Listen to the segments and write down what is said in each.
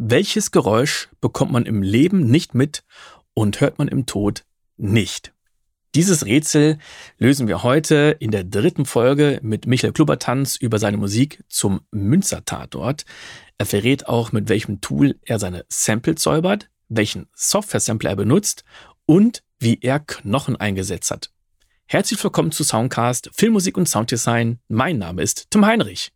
Welches Geräusch bekommt man im Leben nicht mit und hört man im Tod nicht? Dieses Rätsel lösen wir heute in der dritten Folge mit Michael Klubertanz über seine Musik zum Münzer-Tatort. Er verrät auch, mit welchem Tool er seine Samples säubert, welchen Software-Sampler er benutzt und wie er Knochen eingesetzt hat. Herzlich willkommen zu Soundcast, Filmmusik und Sounddesign. Mein Name ist Tim Heinrich.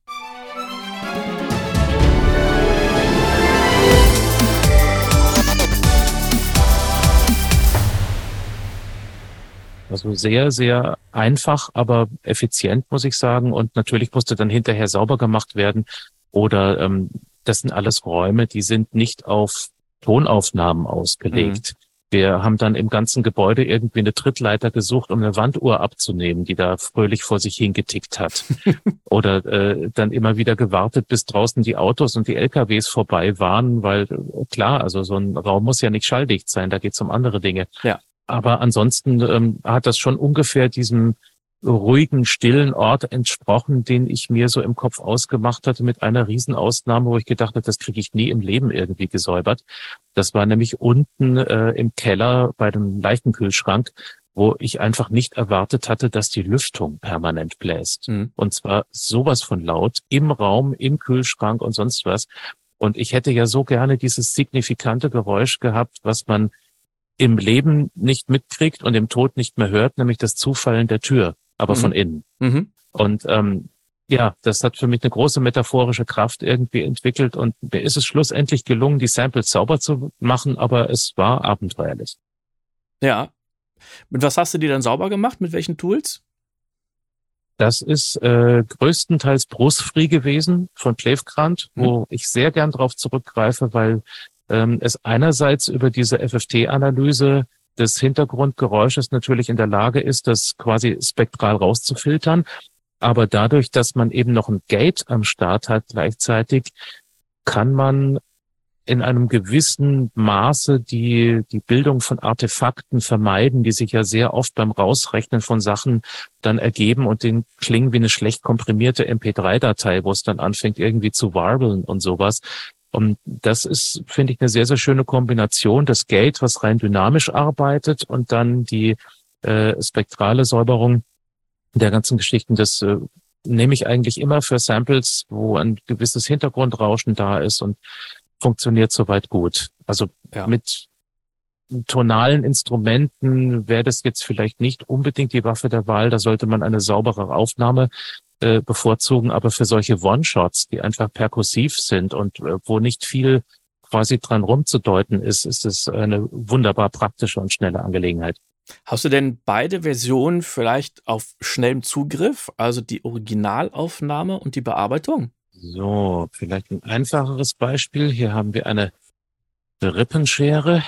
Also sehr, sehr einfach, aber effizient, muss ich sagen. Und natürlich musste dann hinterher sauber gemacht werden. Oder ähm, das sind alles Räume, die sind nicht auf Tonaufnahmen ausgelegt. Mhm. Wir haben dann im ganzen Gebäude irgendwie eine Trittleiter gesucht, um eine Wanduhr abzunehmen, die da fröhlich vor sich hingetickt hat. Oder äh, dann immer wieder gewartet, bis draußen die Autos und die LKWs vorbei waren, weil äh, klar, also so ein Raum muss ja nicht schalldicht sein, da geht es um andere Dinge. Ja. Aber ansonsten ähm, hat das schon ungefähr diesem ruhigen, stillen Ort entsprochen, den ich mir so im Kopf ausgemacht hatte, mit einer Riesenausnahme, wo ich gedacht habe, das kriege ich nie im Leben irgendwie gesäubert. Das war nämlich unten äh, im Keller bei dem Leichenkühlschrank, wo ich einfach nicht erwartet hatte, dass die Lüftung permanent bläst. Mhm. Und zwar sowas von laut im Raum, im Kühlschrank und sonst was. Und ich hätte ja so gerne dieses signifikante Geräusch gehabt, was man im Leben nicht mitkriegt und im Tod nicht mehr hört, nämlich das Zufallen der Tür, aber mhm. von innen. Mhm. Und ähm, ja, das hat für mich eine große metaphorische Kraft irgendwie entwickelt und mir ist es schlussendlich gelungen, die Samples sauber zu machen, aber es war abenteuerlich. Ja. Mit was hast du die dann sauber gemacht? Mit welchen Tools? Das ist äh, größtenteils Brustfree gewesen von Klevgrant, mhm. wo ich sehr gern drauf zurückgreife, weil ähm, es einerseits über diese FFT-Analyse des Hintergrundgeräusches natürlich in der Lage ist, das quasi spektral rauszufiltern. Aber dadurch, dass man eben noch ein Gate am Start hat gleichzeitig, kann man in einem gewissen Maße die, die Bildung von Artefakten vermeiden, die sich ja sehr oft beim Rausrechnen von Sachen dann ergeben und den klingen wie eine schlecht komprimierte MP3-Datei, wo es dann anfängt irgendwie zu warbeln und sowas. Und das ist, finde ich, eine sehr, sehr schöne Kombination. Das Gate, was rein dynamisch arbeitet und dann die äh, spektrale Säuberung der ganzen Geschichten. Das äh, nehme ich eigentlich immer für Samples, wo ein gewisses Hintergrundrauschen da ist und funktioniert soweit gut. Also ja. mit tonalen Instrumenten wäre das jetzt vielleicht nicht unbedingt die Waffe der Wahl. Da sollte man eine saubere Aufnahme äh, bevorzugen, aber für solche One-Shots, die einfach perkussiv sind und äh, wo nicht viel quasi dran rumzudeuten ist, ist es eine wunderbar praktische und schnelle Angelegenheit. Hast du denn beide Versionen vielleicht auf schnellem Zugriff, also die Originalaufnahme und die Bearbeitung? So, vielleicht ein einfacheres Beispiel. Hier haben wir eine Rippenschere.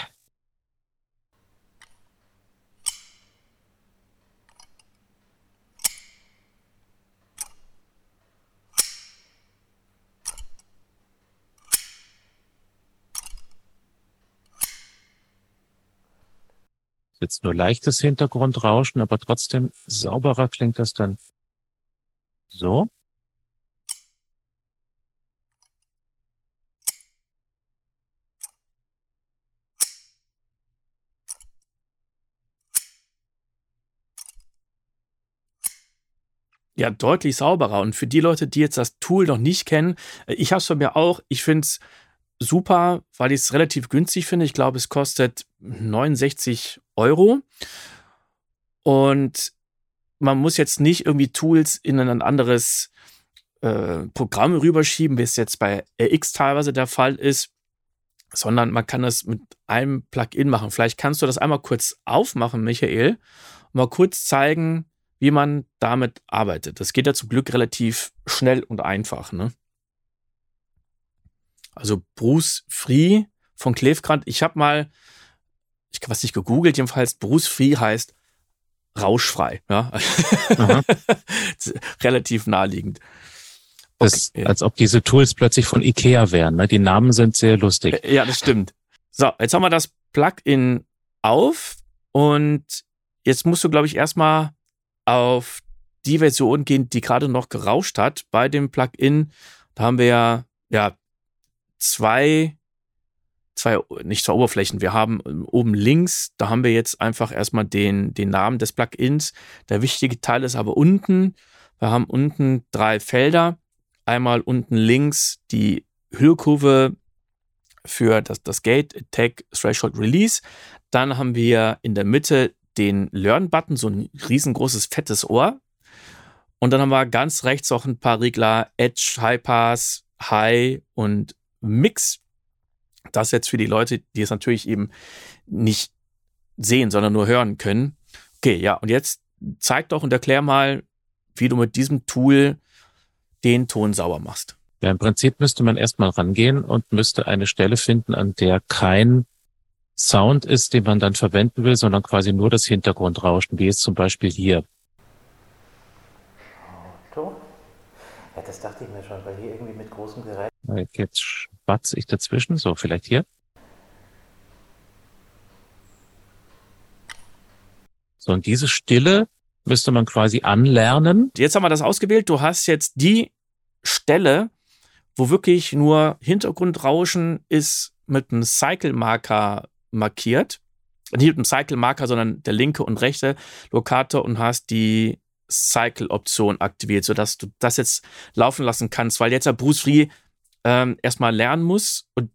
Jetzt nur leichtes Hintergrundrauschen, aber trotzdem sauberer klingt das dann so. Ja, deutlich sauberer. Und für die Leute, die jetzt das Tool noch nicht kennen, äh, ich habe es von mir auch, ich finde es super, weil ich es relativ günstig finde. Ich glaube, es kostet 69 Euro. Und man muss jetzt nicht irgendwie Tools in ein anderes äh, Programm rüberschieben, wie es jetzt bei RX teilweise der Fall ist, sondern man kann das mit einem Plugin machen. Vielleicht kannst du das einmal kurz aufmachen, Michael, und mal kurz zeigen, wie man damit arbeitet. Das geht ja zum Glück relativ schnell und einfach. Ne? Also Bruce Free von Klevgrant. Ich habe mal, ich habe was nicht gegoogelt, jedenfalls Bruce Free heißt rauschfrei. Ja? Relativ naheliegend. Okay. Das, als ob diese Tools plötzlich von Ikea wären. Ne? Die Namen sind sehr lustig. Ja, das stimmt. So, jetzt haben wir das Plugin auf und jetzt musst du, glaube ich, erstmal auf die Version gehen, die gerade noch gerauscht hat bei dem Plugin. Da haben wir ja, ja zwei zwei, nicht zwei Oberflächen. Wir haben ähm, oben links, da haben wir jetzt einfach erstmal den, den Namen des Plugins. Der wichtige Teil ist aber unten. Wir haben unten drei Felder. Einmal unten links die Hüllkurve für das, das Gate, Attack, Threshold, Release. Dann haben wir in der Mitte den Learn-Button, so ein riesengroßes, fettes Ohr. Und dann haben wir ganz rechts auch ein paar Regler, Edge, High Pass, High und Mix. Das jetzt für die Leute, die es natürlich eben nicht sehen, sondern nur hören können. Okay, ja, und jetzt zeig doch und erklär mal, wie du mit diesem Tool den Ton sauber machst. Ja, im Prinzip müsste man erstmal rangehen und müsste eine Stelle finden, an der kein Sound ist, den man dann verwenden will, sondern quasi nur das Hintergrundrauschen, wie es zum Beispiel hier. Auto? Ja, das dachte ich mir schon, weil hier irgendwie mit großem Gerät. Jetzt schwatze ich dazwischen, so vielleicht hier. So, und diese Stille müsste man quasi anlernen. Jetzt haben wir das ausgewählt. Du hast jetzt die Stelle, wo wirklich nur Hintergrundrauschen ist mit einem Cycle-Marker markiert. Nicht mit einem Cycle-Marker, sondern der linke und rechte Lokator und hast die Cycle-Option aktiviert, sodass du das jetzt laufen lassen kannst, weil jetzt der Bruce Free ähm, erstmal lernen muss und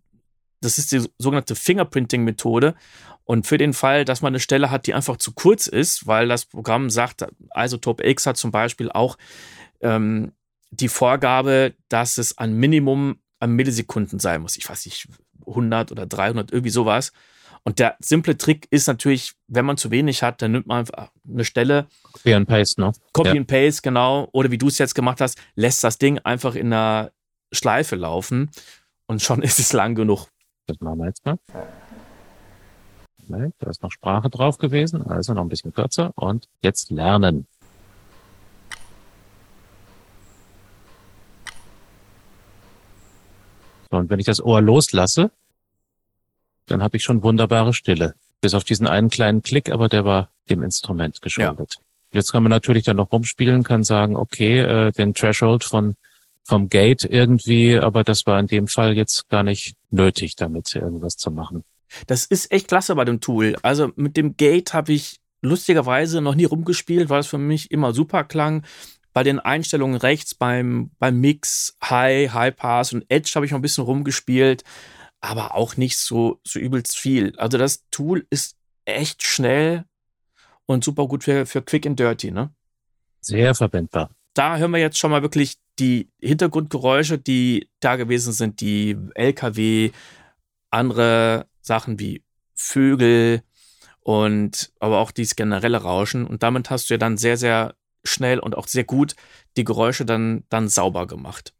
das ist die sogenannte Fingerprinting-Methode. Und für den Fall, dass man eine Stelle hat, die einfach zu kurz ist, weil das Programm sagt, Isotope X hat zum Beispiel auch ähm, die Vorgabe, dass es ein Minimum an Millisekunden sein muss. Ich weiß nicht, 100 oder 300, irgendwie sowas. Und der simple Trick ist natürlich, wenn man zu wenig hat, dann nimmt man einfach eine Stelle. Copy and Paste, ne? Copy ja. and Paste, genau. Oder wie du es jetzt gemacht hast, lässt das Ding einfach in einer Schleife laufen und schon ist es lang genug. Das machen wir jetzt mal. Da ist noch Sprache drauf gewesen, also noch ein bisschen kürzer. Und jetzt lernen. So, und wenn ich das Ohr loslasse, dann habe ich schon wunderbare Stille. Bis auf diesen einen kleinen Klick, aber der war dem Instrument geschuldet. Ja. Jetzt kann man natürlich dann noch rumspielen, kann sagen, okay, äh, den Threshold von vom Gate irgendwie, aber das war in dem Fall jetzt gar nicht nötig, damit irgendwas zu machen. Das ist echt klasse bei dem Tool. Also mit dem Gate habe ich lustigerweise noch nie rumgespielt, weil es für mich immer super klang. Bei den Einstellungen rechts beim, beim Mix, High, High Pass und Edge habe ich noch ein bisschen rumgespielt aber auch nicht so, so übelst viel. Also das Tool ist echt schnell und super gut für, für Quick and Dirty, ne? Sehr verwendbar. Da hören wir jetzt schon mal wirklich die Hintergrundgeräusche, die da gewesen sind, die LKW, andere Sachen wie Vögel und aber auch dieses generelle Rauschen. Und damit hast du ja dann sehr, sehr schnell und auch sehr gut die Geräusche dann, dann sauber gemacht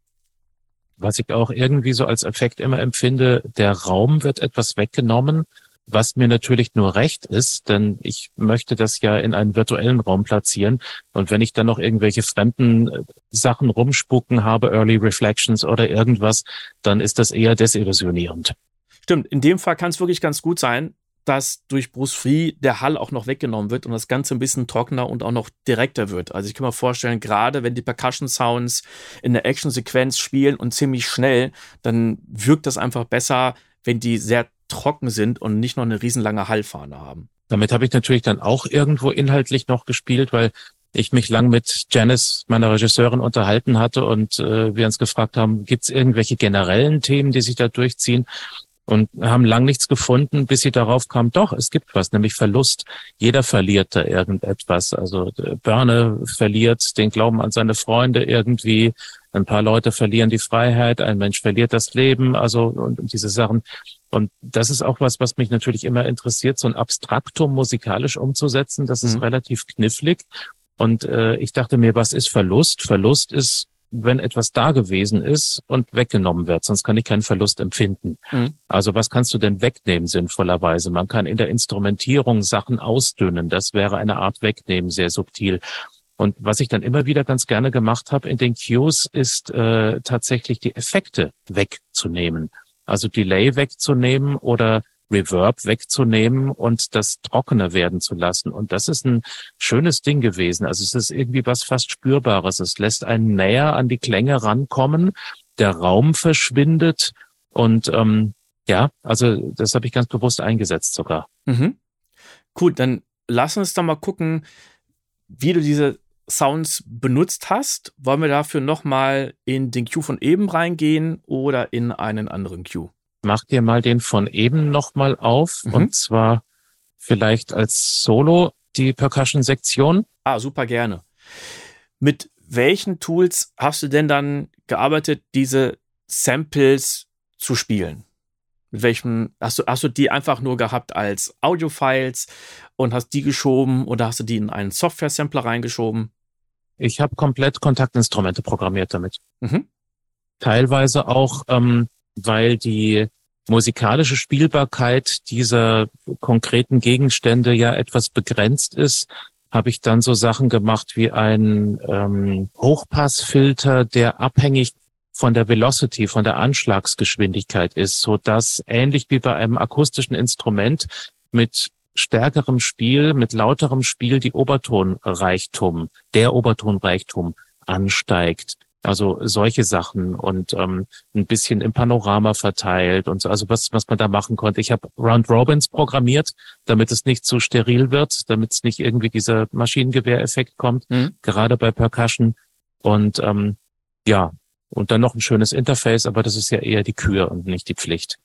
was ich auch irgendwie so als Effekt immer empfinde, der Raum wird etwas weggenommen, was mir natürlich nur recht ist, denn ich möchte das ja in einen virtuellen Raum platzieren. Und wenn ich dann noch irgendwelche fremden äh, Sachen rumspucken habe, Early Reflections oder irgendwas, dann ist das eher desillusionierend. Stimmt, in dem Fall kann es wirklich ganz gut sein, dass durch Bruce Free der Hall auch noch weggenommen wird und das Ganze ein bisschen trockener und auch noch direkter wird. Also ich kann mir vorstellen, gerade wenn die Percussion Sounds in der Action-Sequenz spielen und ziemlich schnell, dann wirkt das einfach besser, wenn die sehr trocken sind und nicht noch eine riesenlange Hallfahne haben. Damit habe ich natürlich dann auch irgendwo inhaltlich noch gespielt, weil ich mich lang mit Janice, meiner Regisseurin, unterhalten hatte und äh, wir uns gefragt haben, gibt es irgendwelche generellen Themen, die sich da durchziehen? und haben lang nichts gefunden, bis sie darauf kam, doch, es gibt was, nämlich Verlust. Jeder verliert da irgendetwas. Also äh, Börne verliert den Glauben an seine Freunde irgendwie. Ein paar Leute verlieren die Freiheit, ein Mensch verliert das Leben, also und, und diese Sachen. Und das ist auch was, was mich natürlich immer interessiert, so ein Abstraktum musikalisch umzusetzen. Das ist mhm. relativ knifflig. Und äh, ich dachte mir, was ist Verlust? Verlust ist wenn etwas da gewesen ist und weggenommen wird, sonst kann ich keinen Verlust empfinden. Mhm. Also was kannst du denn wegnehmen sinnvollerweise? Man kann in der Instrumentierung Sachen ausdünnen. Das wäre eine Art Wegnehmen, sehr subtil. Und was ich dann immer wieder ganz gerne gemacht habe in den Cues, ist äh, tatsächlich die Effekte wegzunehmen. Also Delay wegzunehmen oder Reverb wegzunehmen und das trockener werden zu lassen. Und das ist ein schönes Ding gewesen. Also es ist irgendwie was fast Spürbares. Es lässt einen näher an die Klänge rankommen. Der Raum verschwindet und ähm, Ja, also das habe ich ganz bewusst eingesetzt sogar. Mhm. Gut, dann lass uns doch mal gucken, wie du diese Sounds benutzt hast. Wollen wir dafür nochmal in den Cue von eben reingehen oder in einen anderen Cue? Mach dir mal den von eben nochmal auf Mhm. und zwar vielleicht als Solo die Percussion-Sektion. Ah, super gerne. Mit welchen Tools hast du denn dann gearbeitet, diese Samples zu spielen? Mit welchem, hast du, hast du die einfach nur gehabt als Audiofiles und hast die geschoben oder hast du die in einen Software-Sampler reingeschoben? Ich habe komplett Kontaktinstrumente programmiert damit. Mhm. Teilweise auch, ähm, weil die musikalische Spielbarkeit dieser konkreten Gegenstände ja etwas begrenzt ist, habe ich dann so Sachen gemacht wie ein ähm, Hochpassfilter, der abhängig von der Velocity, von der Anschlagsgeschwindigkeit ist, so dass ähnlich wie bei einem akustischen Instrument mit stärkerem Spiel, mit lauterem Spiel die Obertonreichtum, der Obertonreichtum ansteigt. Also solche Sachen und ähm, ein bisschen im Panorama verteilt und so, also was, was man da machen konnte. Ich habe Round Robins programmiert, damit es nicht zu steril wird, damit es nicht irgendwie dieser Maschinengewehreffekt kommt, Mhm. gerade bei Percussion. Und ähm, ja, und dann noch ein schönes Interface, aber das ist ja eher die Kür und nicht die Pflicht.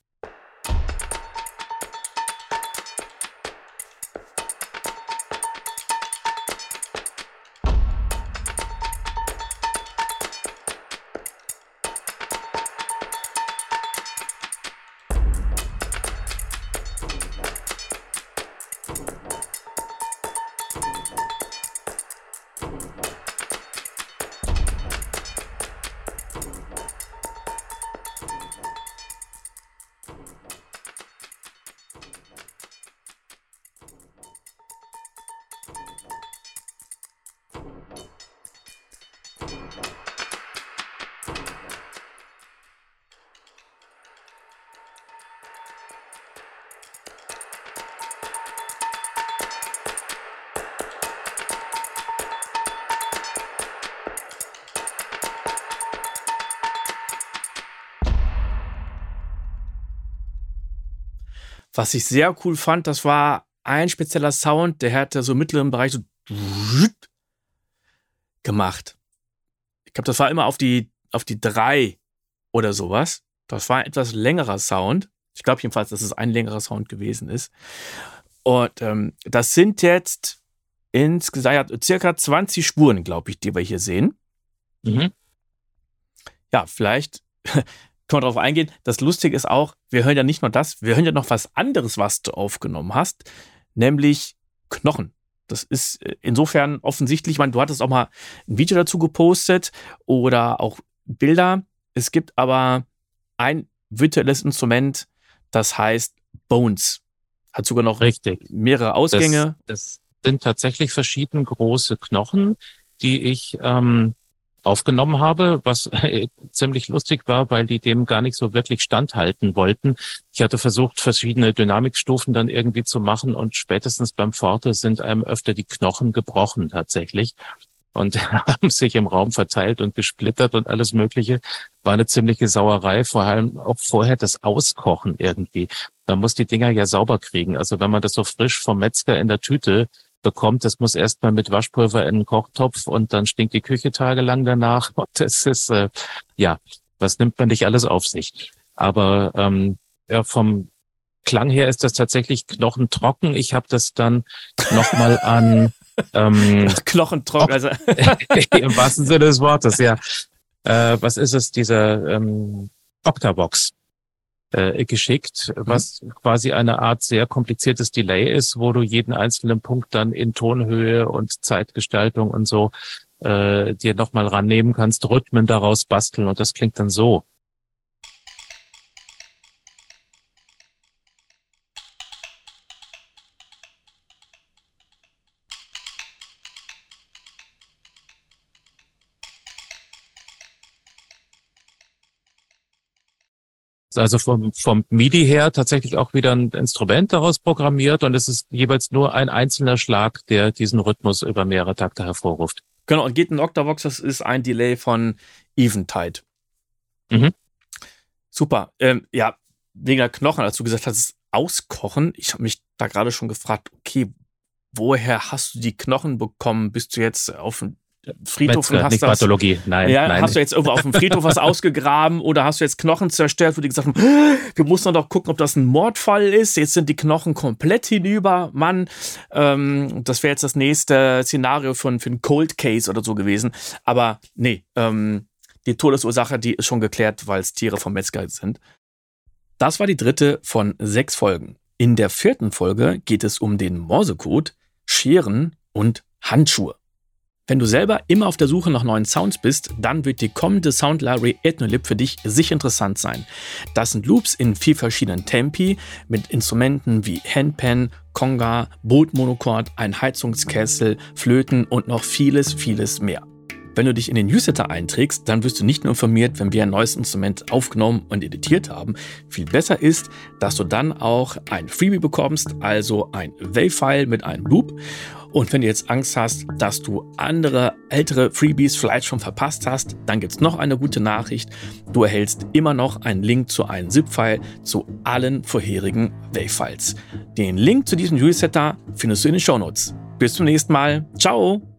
Was ich sehr cool fand, das war ein spezieller Sound, der hatte so im mittleren Bereich so gemacht. Ich glaube, das war immer auf die, auf die drei oder sowas. Das war ein etwas längerer Sound. Ich glaube jedenfalls, dass es ein längerer Sound gewesen ist. Und ähm, das sind jetzt insgesamt circa 20 Spuren, glaube ich, die wir hier sehen. Mhm. Ja, vielleicht können wir darauf eingehen. Das Lustige ist auch, wir hören ja nicht nur das, wir hören ja noch was anderes, was du aufgenommen hast, nämlich Knochen. Das ist äh, insofern offensichtlich, ich meine, du hattest auch mal ein Video dazu gepostet oder auch Bilder. Es gibt aber ein virtuelles Instrument, das heißt Bones. Hat sogar noch Richtig. mehrere Ausgänge. Das, das sind tatsächlich verschiedene große Knochen, die ich ähm, aufgenommen habe, was äh, ziemlich lustig war, weil die dem gar nicht so wirklich standhalten wollten. Ich hatte versucht, verschiedene Dynamikstufen dann irgendwie zu machen und spätestens beim Forte sind einem öfter die Knochen gebrochen tatsächlich und haben sich im Raum verteilt und gesplittert und alles Mögliche. War eine ziemliche Sauerei, vor allem auch vorher das Auskochen irgendwie. Man muss die Dinger ja sauber kriegen. Also wenn man das so frisch vom Metzger in der Tüte bekommt, das muss erstmal mit Waschpulver in einen Kochtopf und dann stinkt die Küche tagelang danach. Und das ist, äh, ja, was nimmt man nicht alles auf sich? Aber ähm, ja, vom Klang her ist das tatsächlich knochentrocken. Ich habe das dann nochmal an ähm, Knochentrocken. Also, im wahrsten Sinne des Wortes, ja. Äh, was ist es, dieser ähm, Octavox äh, geschickt, was quasi eine Art sehr kompliziertes Delay ist, wo du jeden einzelnen Punkt dann in Tonhöhe und Zeitgestaltung und so äh, dir nochmal rannehmen kannst, Rhythmen daraus basteln und das klingt dann so. Also vom, vom MIDI her tatsächlich auch wieder ein Instrument daraus programmiert und es ist jeweils nur ein einzelner Schlag, der diesen Rhythmus über mehrere Takte hervorruft. genau, und geht ein Octavox, das ist ein Delay von Eventide. Mhm. Super. Ähm, ja, wegen der Knochen, als du gesagt hast, auskochen. Ich habe mich da gerade schon gefragt, okay, woher hast du die Knochen bekommen? Bist du jetzt auf dem Friedhof Metzger, und hast nicht das, Pathologie. Nein, ja, nein. hast du jetzt irgendwo auf dem Friedhof was ausgegraben oder hast du jetzt Knochen zerstört, wo die gesagt haben, wir mussten doch gucken, ob das ein Mordfall ist. Jetzt sind die Knochen komplett hinüber, Mann. Ähm, das wäre jetzt das nächste Szenario von, für einen Cold Case oder so gewesen. Aber nee, ähm, die Todesursache, die ist schon geklärt, weil es Tiere vom Metzger sind. Das war die dritte von sechs Folgen. In der vierten Folge geht es um den Morsecode, Scheren und Handschuhe. Wenn du selber immer auf der Suche nach neuen Sounds bist, dann wird die kommende Sound Library Ethnolib für dich sicher interessant sein. Das sind Loops in vier verschiedenen Tempi mit Instrumenten wie Handpan, Conga, Bootmonochord, ein Heizungskessel, Flöten und noch vieles, vieles mehr. Wenn du dich in den Newsletter einträgst, dann wirst du nicht nur informiert, wenn wir ein neues Instrument aufgenommen und editiert haben. Viel besser ist, dass du dann auch ein Freebie bekommst, also ein Wave-File mit einem Loop. Und wenn du jetzt Angst hast, dass du andere ältere Freebies vielleicht schon verpasst hast, dann gibt's noch eine gute Nachricht. Du erhältst immer noch einen Link zu einem ZIP-File zu allen vorherigen Wave-Files. Den Link zu diesem Newsletter findest du in den Shownotes. Bis zum nächsten Mal. Ciao!